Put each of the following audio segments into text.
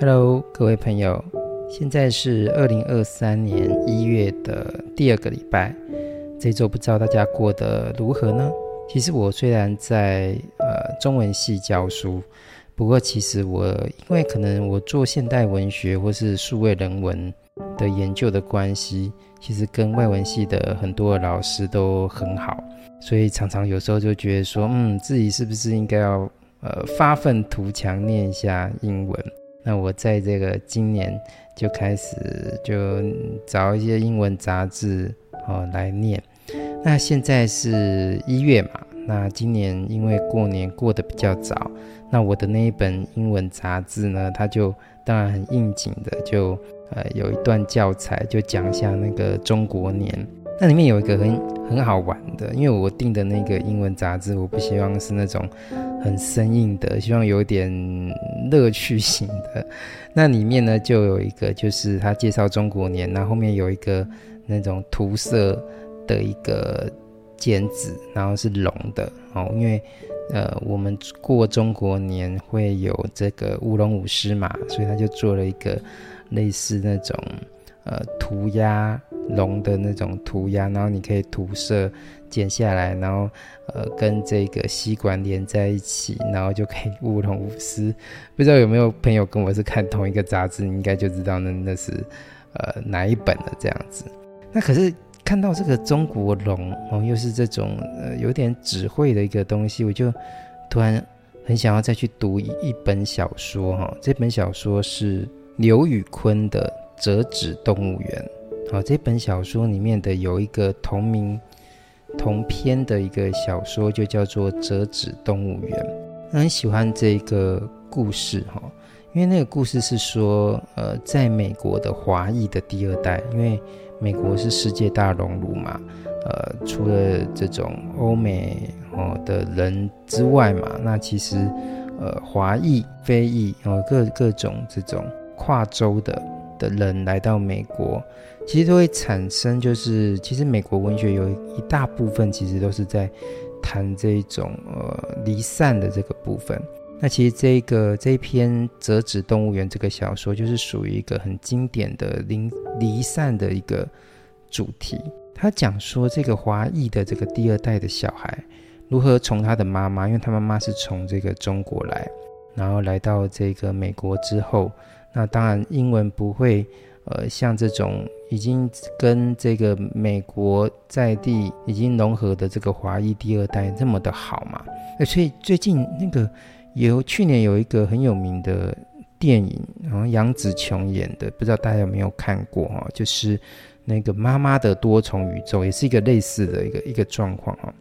Hello，各位朋友，现在是二零二三年一月的第二个礼拜。这周不知道大家过得如何呢？其实我虽然在呃中文系教书，不过其实我因为可能我做现代文学或是数位人文的研究的关系，其实跟外文系的很多的老师都很好，所以常常有时候就觉得说，嗯，自己是不是应该要呃发愤图强念一下英文？那我在这个今年就开始就找一些英文杂志哦来念。那现在是一月嘛，那今年因为过年过得比较早，那我的那一本英文杂志呢，它就当然很应景的就呃有一段教材就讲一下那个中国年。那里面有一个很很好玩的，因为我订的那个英文杂志，我不希望是那种很生硬的，希望有点乐趣型的。那里面呢，就有一个，就是他介绍中国年，那后面有一个那种涂色的一个剪纸，然后是龙的哦，因为呃，我们过中国年会有这个舞龙舞狮嘛，所以他就做了一个类似那种呃涂鸦。龙的那种涂鸦，然后你可以涂色剪下来，然后呃跟这个吸管连在一起，然后就可以舞龙舞狮。不知道有没有朋友跟我是看同一个杂志，你应该就知道那那是呃哪一本了这样子。那可是看到这个中国龙哦，又是这种呃有点智慧的一个东西，我就突然很想要再去读一一本小说哈、哦。这本小说是刘宇昆的《折纸动物园》。好，这本小说里面的有一个同名同篇的一个小说，就叫做《折纸动物园》。很喜欢这个故事哈，因为那个故事是说，呃，在美国的华裔的第二代，因为美国是世界大熔炉嘛，呃，除了这种欧美哦的人之外嘛，那其实呃华裔、非裔哦各各种这种跨洲的的人来到美国。其实都会产生，就是其实美国文学有一大部分其实都是在谈这种呃离散的这个部分。那其实这个这一篇《折纸动物园》这个小说，就是属于一个很经典的离离散的一个主题。他讲说这个华裔的这个第二代的小孩，如何从他的妈妈，因为他妈妈是从这个中国来，然后来到这个美国之后，那当然英文不会。呃，像这种已经跟这个美国在地已经融合的这个华裔第二代这么的好嘛？所以最近那个有去年有一个很有名的电影，然后杨紫琼演的，不知道大家有没有看过哈？就是那个妈妈的多重宇宙，也是一个类似的一个一个状况哈。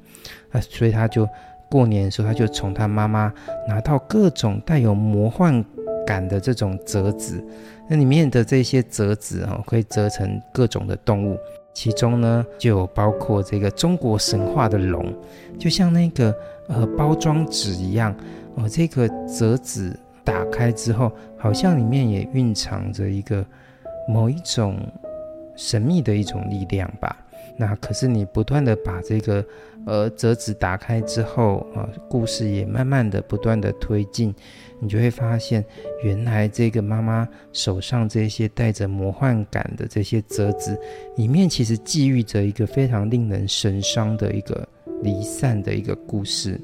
啊，所以他就过年的时候，他就从他妈妈拿到各种带有魔幻感的这种折纸。那里面的这些折纸啊，可以折成各种的动物，其中呢就有包括这个中国神话的龙，就像那个呃包装纸一样哦。这个折纸打开之后，好像里面也蕴藏着一个某一种神秘的一种力量吧。那可是你不断的把这个呃折纸打开之后啊，故事也慢慢的不断的推进。你就会发现，原来这个妈妈手上这些带着魔幻感的这些折纸，里面其实寄寓着一个非常令人神伤的一个离散的一个故事。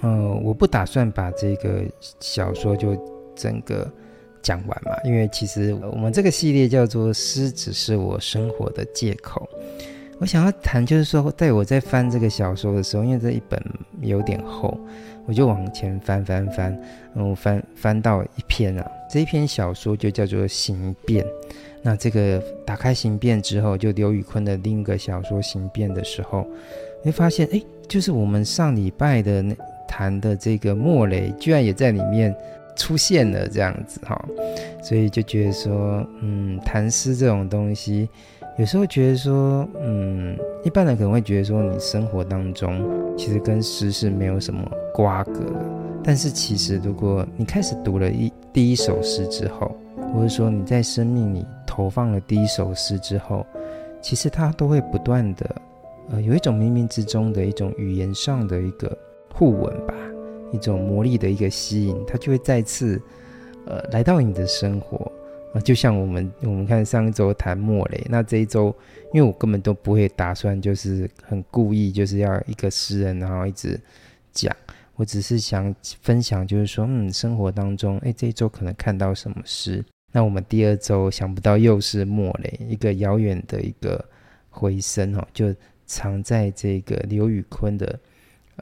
呃，我不打算把这个小说就整个讲完嘛，因为其实我们这个系列叫做“诗只是我生活的借口”。我想要谈，就是说，在我在翻这个小说的时候，因为这一本有点厚，我就往前翻翻翻，然后翻翻到一篇啊，这一篇小说就叫做《形变》。那这个打开《形变》之后，就刘宇昆的另一个小说《形变》的时候，会发现，哎，就是我们上礼拜的那谈的这个莫雷，居然也在里面出现了，这样子哈，所以就觉得说，嗯，谈诗这种东西。有时候觉得说，嗯，一般人可能会觉得说，你生活当中其实跟诗是没有什么瓜葛的。但是其实，如果你开始读了一第一首诗之后，或者说你在生命里投放了第一首诗之后，其实它都会不断的，呃，有一种冥冥之中的一种语言上的一个互文吧，一种魔力的一个吸引，它就会再次，呃来到你的生活啊，就像我们我们看上一周谈莫雷，那这一周因为我根本都不会打算就是很故意就是要一个诗人，然后一直讲，我只是想分享，就是说嗯，生活当中哎这一周可能看到什么诗。那我们第二周想不到又是莫雷，一个遥远的一个回声哦，就藏在这个刘宇昆的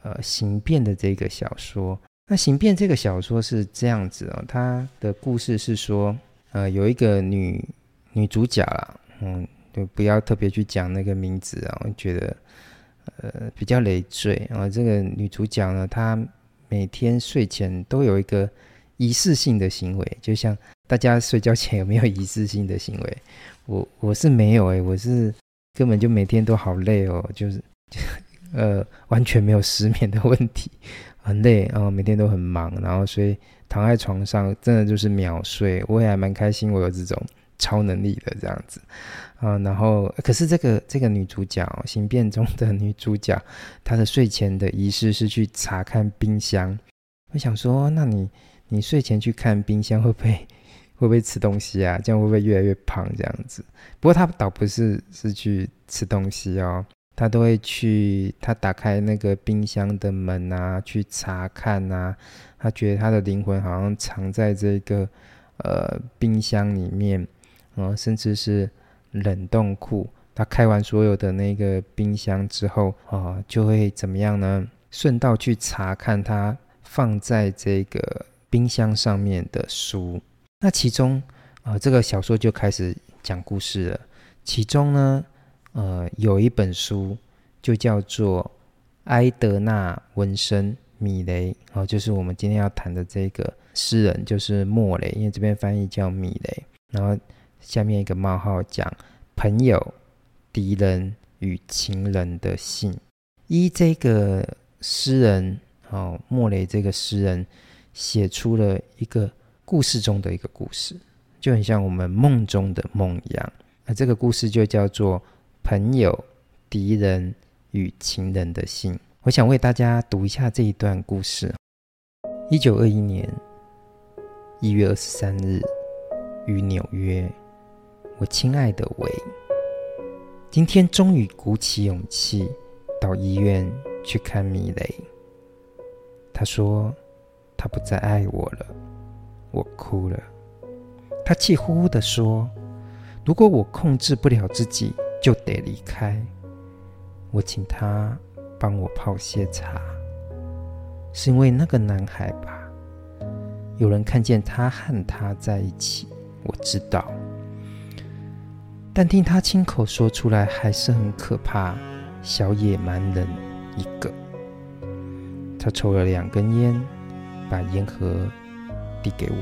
呃《形变》的这个小说。那《形变》这个小说是这样子哦，它的故事是说，呃，有一个女女主角啦，嗯，就不要特别去讲那个名字啊，我觉得呃比较累赘啊。这个女主角呢，她每天睡前都有一个仪式性的行为，就像。大家睡觉前有没有仪式性的行为？我我是没有诶、我是根本就每天都好累哦，就是呃完全没有失眠的问题，很累啊、哦，每天都很忙，然后所以躺在床上真的就是秒睡，我也还蛮开心，我有这种超能力的这样子啊。然后可是这个这个女主角，行变中的女主角，她的睡前的仪式是去查看冰箱。我想说，那你你睡前去看冰箱会不会？会不会吃东西啊？这样会不会越来越胖？这样子。不过他倒不是是去吃东西哦，他都会去，他打开那个冰箱的门啊，去查看啊。他觉得他的灵魂好像藏在这个呃冰箱里面，然后，甚至是冷冻库。他开完所有的那个冰箱之后啊，就会怎么样呢？顺道去查看他放在这个冰箱上面的书。那其中，呃，这个小说就开始讲故事了。其中呢，呃，有一本书就叫做《埃德纳·文森·米雷》，哦，就是我们今天要谈的这个诗人，就是莫雷，因为这边翻译叫米雷。然后下面一个冒号讲朋友、敌人与情人的信。依这个诗人，哦，莫雷这个诗人写出了一个。故事中的一个故事，就很像我们梦中的梦一样。那这个故事就叫做《朋友、敌人与情人的信》。我想为大家读一下这一段故事。一九二一年一月二十三日，于纽约，我亲爱的维，今天终于鼓起勇气到医院去看米雷。他说他不再爱我了。我哭了，他气呼呼地说：“如果我控制不了自己，就得离开。”我请他帮我泡些茶，是因为那个男孩吧？有人看见他和他在一起，我知道，但听他亲口说出来还是很可怕。小野蛮人一个，他抽了两根烟，把烟盒。递给我，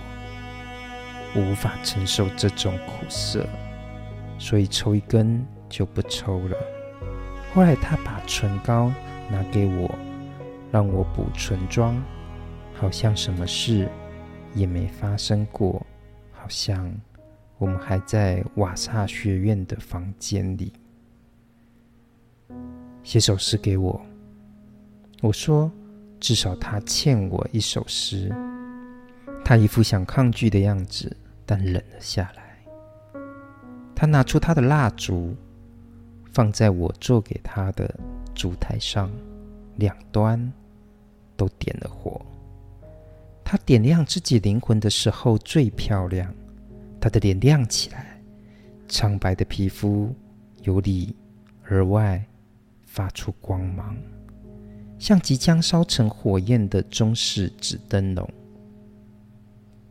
我无法承受这种苦涩，所以抽一根就不抽了。后来他把唇膏拿给我，让我补唇妆，好像什么事也没发生过，好像我们还在瓦萨学院的房间里。写首诗给我，我说至少他欠我一首诗。他一副想抗拒的样子，但忍了下来。他拿出他的蜡烛，放在我做给他的烛台上，两端都点了火。他点亮自己灵魂的时候最漂亮，他的脸亮起来，苍白的皮肤由里而外发出光芒，像即将烧成火焰的中式纸灯笼。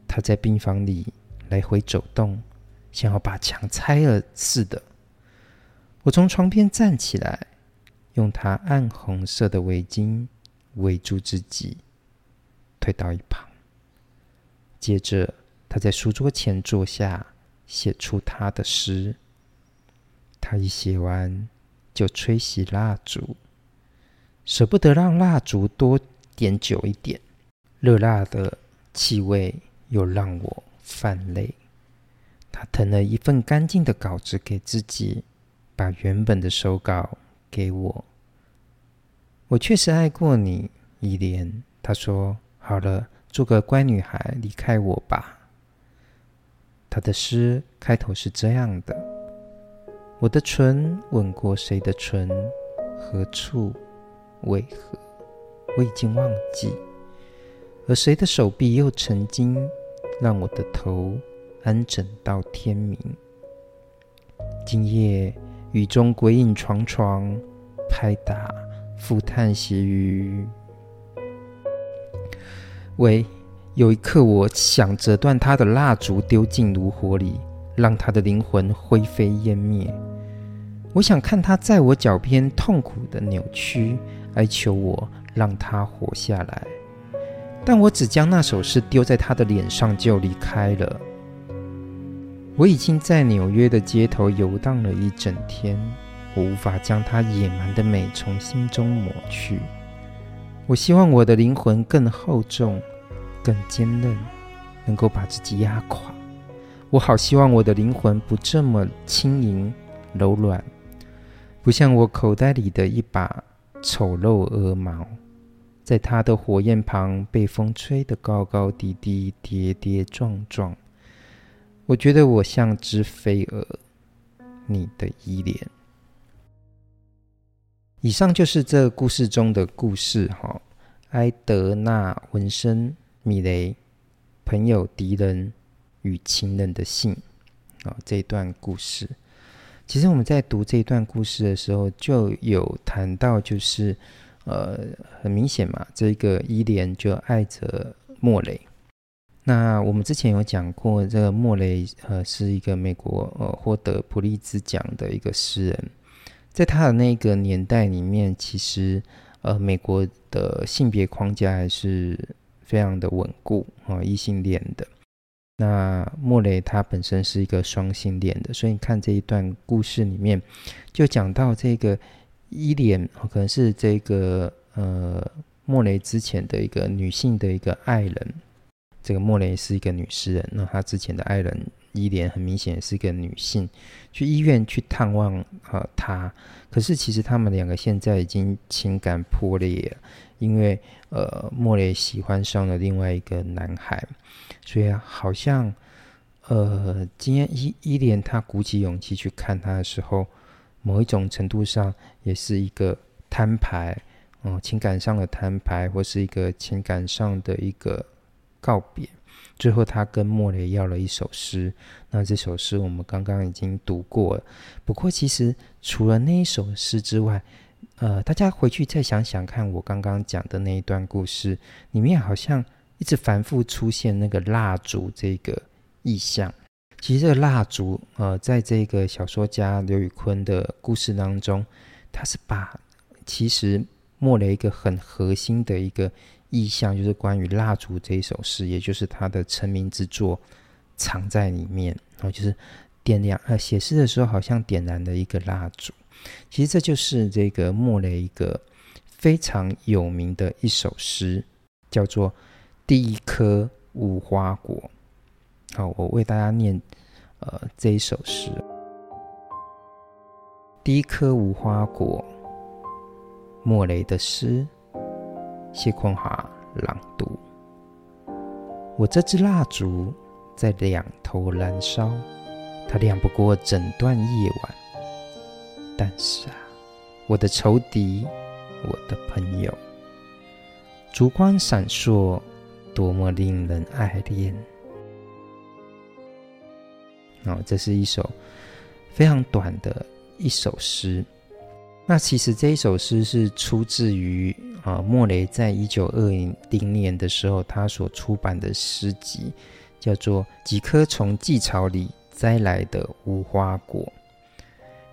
他在病房里来回走动，像要把墙拆了似的。我从床边站起来，用他暗红色的围巾围住自己，退到一旁。接着，他在书桌前坐下，写出他的诗。他一写完，就吹熄蜡烛，舍不得让蜡烛多点久一点，热辣的气味。又让我泛泪。他腾了一份干净的稿子给自己，把原本的手稿给我。我确实爱过你，伊莲。他说：“好了，做个乖女孩，离开我吧。”他的诗开头是这样的：“我的唇吻过谁的唇？何处？为何？我已经忘记。而谁的手臂又曾经让我的头安枕到天明？今夜雨中鬼影幢幢，拍打复叹息于。喂。”有一刻，我想折断他的蜡烛，丢进炉火里，让他的灵魂灰飞烟灭。我想看他在我脚边痛苦的扭曲，哀求我让他活下来。但我只将那首诗丢在他的脸上，就离开了。我已经在纽约的街头游荡了一整天，我无法将它野蛮的美从心中抹去。我希望我的灵魂更厚重。更坚韧，能够把自己压垮。我好希望我的灵魂不这么轻盈柔软，不像我口袋里的一把丑陋鹅毛，在它的火焰旁被风吹得高高低低、跌跌撞撞。我觉得我像只飞蛾，你的依恋。以上就是这故事中的故事哈，埃德纳·文森。米雷，朋友、敌人与情人的信啊、这一段故事，其实我们在读这一段故事的时候，就有谈到，就是呃，很明显嘛，这个伊莲就爱着莫雷。那我们之前有讲过，这个莫雷呃是一个美国呃获得普利兹奖的一个诗人，在他的那个年代里面，其实呃美国的性别框架还是。非常的稳固啊，异性恋的。那莫雷他本身是一个双性恋的，所以你看这一段故事里面，就讲到这个伊莲可能是这个呃莫雷之前的一个女性的一个爱人。这个莫雷是一个女诗人，那她之前的爱人伊莲很明显是一个女性，去医院去探望呃她，可是其实他们两个现在已经情感破裂了。因为呃，莫雷喜欢上了另外一个男孩，所以好像呃，今天伊伊莲她鼓起勇气去看他的时候，某一种程度上也是一个摊牌，嗯、情感上的摊牌，或是一个情感上的一个告别。最后，他跟莫雷要了一首诗，那这首诗我们刚刚已经读过了。不过，其实除了那一首诗之外，呃，大家回去再想想看，我刚刚讲的那一段故事里面，好像一直反复出现那个蜡烛这个意象。其实这个蜡烛，呃，在这个小说家刘宇昆的故事当中，他是把其实莫雷一个很核心的一个意象，就是关于蜡烛这一首诗，也就是他的成名之作，藏在里面。然后就是点亮，呃，写诗的时候好像点燃了一个蜡烛。其实这就是这个莫雷一个非常有名的一首诗，叫做《第一颗无花果》。好，我为大家念呃这一首诗：第一颗无花果，莫雷的诗，谢坤华朗读。我这支蜡烛在两头燃烧，它亮不过整段夜晚。但是啊，我的仇敌，我的朋友，烛光闪烁，多么令人爱恋！哦，这是一首非常短的一首诗。那其实这一首诗是出自于啊莫雷在一九二零年的时候，他所出版的诗集，叫做《几颗从蓟草里摘来的无花果》。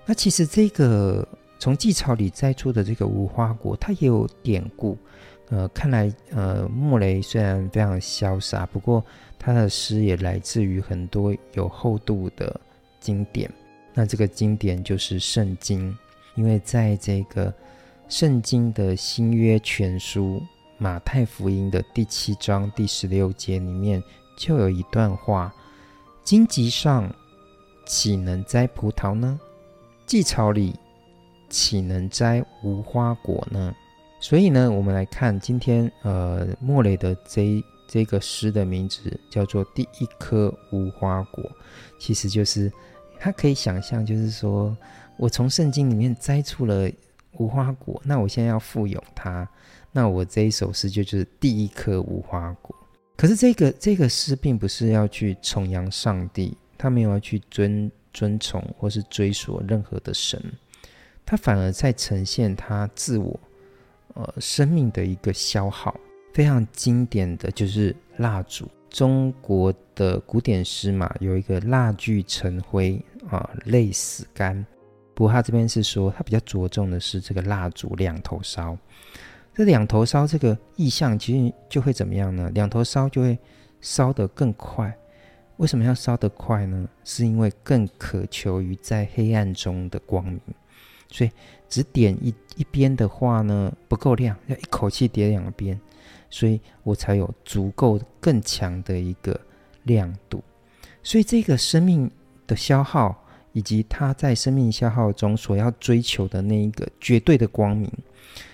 那其实这个从蓟草里摘出的这个无花果，它也有典故。呃，看来呃，莫雷虽然非常潇洒，不过他的诗也来自于很多有厚度的经典。那这个经典就是圣经，因为在这个圣经的新约全书马太福音的第七章第十六节里面，就有一段话：荆棘上岂能摘葡萄呢？蓟草里岂能摘无花果呢？所以呢，我们来看今天呃莫雷的这这个诗的名字叫做“第一颗无花果”，其实就是他可以想象，就是说我从圣经里面摘出了无花果，那我现在要富有它，那我这一首诗就就是第一颗无花果。可是这个这个诗并不是要去崇扬上帝，他没有要去尊尊崇或是追索任何的神，他反而在呈现他自我。呃，生命的一个消耗，非常经典的就是蜡烛。中国的古典诗嘛，有一个蜡炬成灰啊，泪始干。不过他这边是说，他比较着重的是这个蜡烛两头烧。这两头烧这个意象，其实就会怎么样呢？两头烧就会烧得更快。为什么要烧得快呢？是因为更渴求于在黑暗中的光明。所以只点一一边的话呢，不够亮，要一口气点两边，所以我才有足够更强的一个亮度。所以这个生命的消耗，以及他在生命消耗中所要追求的那一个绝对的光明，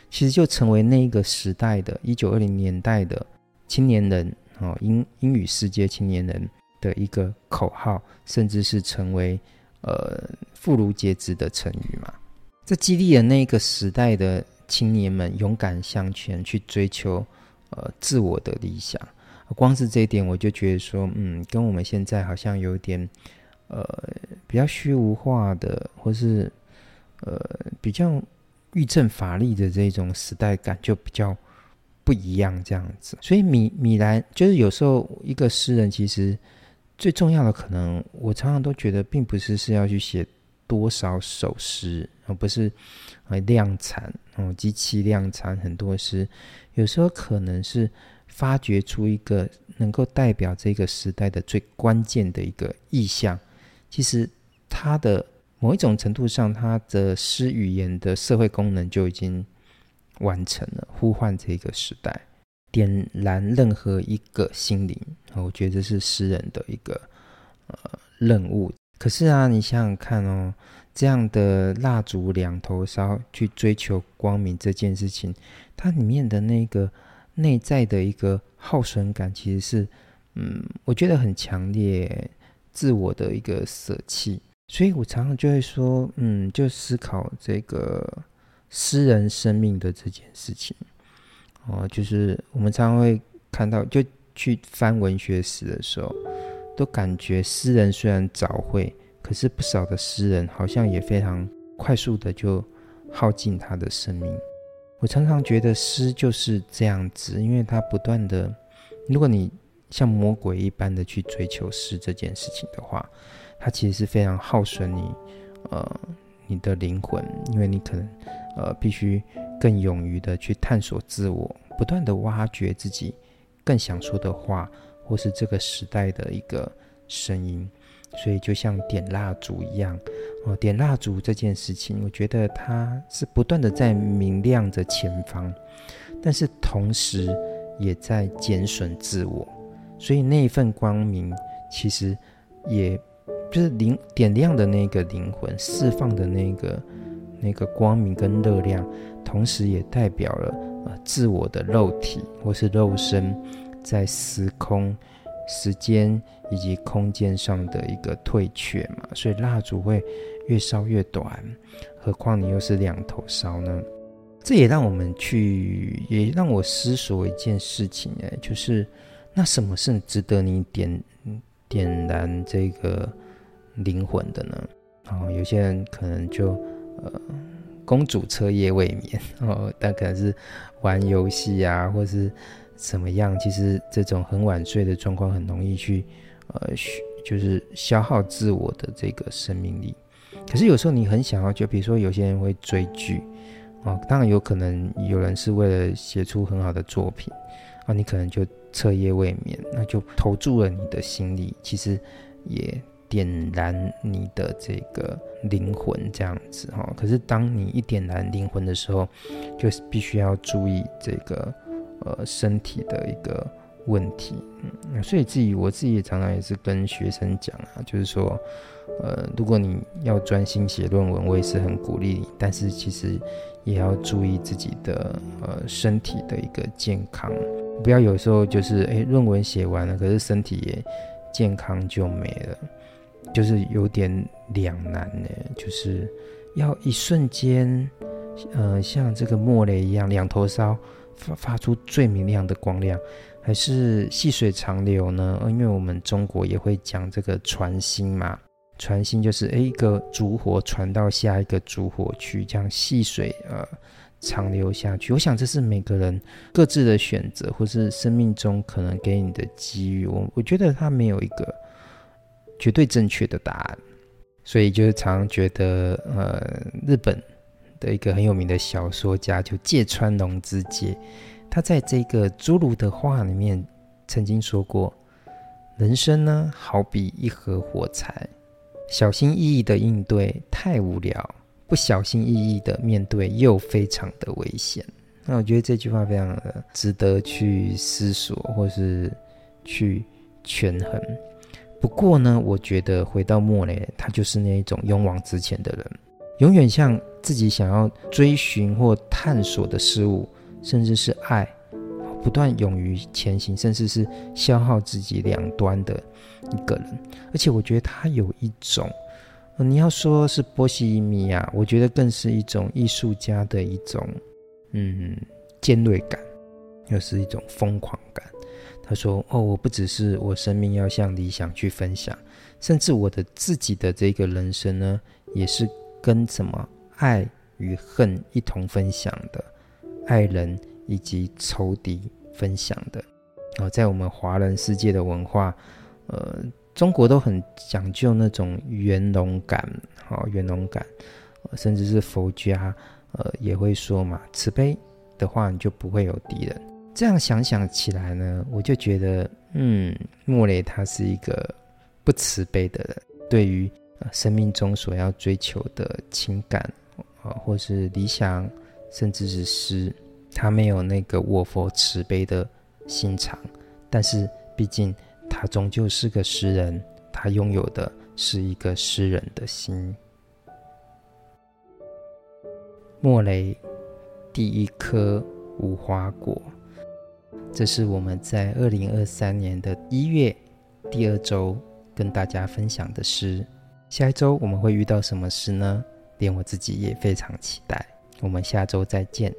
其实就成为那一个时代的一九二零年代的青年人哦，英英语世界青年人的一个口号，甚至是成为呃妇孺皆知的成语嘛。这激励了那一个时代的青年们勇敢向前去追求，呃，自我的理想。光是这一点，我就觉得说，嗯，跟我们现在好像有点，呃，比较虚无化的，或是呃，比较欲振乏力的这种时代感就比较不一样，这样子。所以米米兰就是有时候一个诗人，其实最重要的可能，我常常都觉得，并不是是要去写。多少首诗，而不是呃量产哦，机器量产很多诗，有时候可能是发掘出一个能够代表这个时代的最关键的一个意象。其实它的某一种程度上，它的诗语言的社会功能就已经完成了，呼唤这个时代，点燃任何一个心灵。我觉得这是诗人的一个呃任务。可是啊，你想想看哦，这样的蜡烛两头烧，去追求光明这件事情，它里面的那个内在的一个耗损感，其实是，嗯，我觉得很强烈，自我的一个舍弃。所以我常常就会说，嗯，就思考这个诗人生命的这件事情。哦，就是我们常常会看到，就去翻文学史的时候。都感觉诗人虽然早慧，可是不少的诗人好像也非常快速的就耗尽他的生命。我常常觉得诗就是这样子，因为他不断的，如果你像魔鬼一般的去追求诗这件事情的话，它其实是非常耗损你，呃，你的灵魂，因为你可能呃必须更勇于的去探索自我，不断的挖掘自己更想说的话。或是这个时代的一个声音，所以就像点蜡烛一样，哦，点蜡烛这件事情，我觉得它是不断的在明亮着前方，但是同时也在减损自我，所以那一份光明其实也就是灵点亮的那个灵魂释放的那个那个光明跟热量，同时也代表了呃自我的肉体或是肉身。在时空、时间以及空间上的一个退却嘛，所以蜡烛会越烧越短，何况你又是两头烧呢？这也让我们去，也让我思索一件事情，哎，就是那什么是值得你点点燃这个灵魂的呢？哦，有些人可能就呃，公主彻夜未眠 哦，但可能是玩游戏啊，或是。怎么样？其实这种很晚睡的状况很容易去，呃，就是消耗自我的这个生命力。可是有时候你很想要，就比如说有些人会追剧，哦，当然有可能有人是为了写出很好的作品，啊，你可能就彻夜未眠，那就投注了你的心力，其实也点燃你的这个灵魂这样子哈。可是当你一点燃灵魂的时候，就是必须要注意这个。呃，身体的一个问题，嗯，所以自己我自己也常常也是跟学生讲啊，就是说，呃，如果你要专心写论文，我也是很鼓励你，但是其实也要注意自己的呃身体的一个健康。不要有时候就是哎，论文写完了，可是身体也健康就没了，就是有点两难呢。就是要一瞬间，呃，像这个莫雷一样两头烧，发发出最明亮的光亮，还是细水长流呢？因为我们中国也会讲这个传心嘛，传心就是哎，一个烛火传到下一个烛火去，这样细水呃。长留下去，我想这是每个人各自的选择，或是生命中可能给你的机遇。我我觉得他没有一个绝对正确的答案，所以就是常常觉得，呃，日本的一个很有名的小说家就芥川龙之介，他在这个《侏儒的话》里面曾经说过：“人生呢，好比一盒火柴，小心翼翼的应对太无聊。”不小心翼翼的面对，又非常的危险。那我觉得这句话非常的值得去思索，或是去权衡。不过呢，我觉得回到莫雷，他就是那一种勇往直前的人，永远向自己想要追寻或探索的事物，甚至是爱，不断勇于前行，甚至是消耗自己两端的一个人。而且我觉得他有一种。你要说是波西米亚，我觉得更是一种艺术家的一种，嗯，尖锐感，又是一种疯狂感。他说：“哦，我不只是我生命要向理想去分享，甚至我的自己的这个人生呢，也是跟什么爱与恨一同分享的，爱人以及仇敌分享的。哦，在我们华人世界的文化，呃。”中国都很讲究那种圆融感，好圆融感，甚至是佛家，呃，也会说嘛，慈悲的话，你就不会有敌人。这样想想起来呢，我就觉得，嗯，莫雷他是一个不慈悲的人，对于生命中所要追求的情感，啊，或是理想，甚至是诗，他没有那个我佛慈悲的心肠。但是，毕竟。他终究是个诗人，他拥有的是一个诗人的心。莫雷第一颗无花果，这是我们在二零二三年的一月第二周跟大家分享的诗。下一周我们会遇到什么诗呢？连我自己也非常期待。我们下周再见。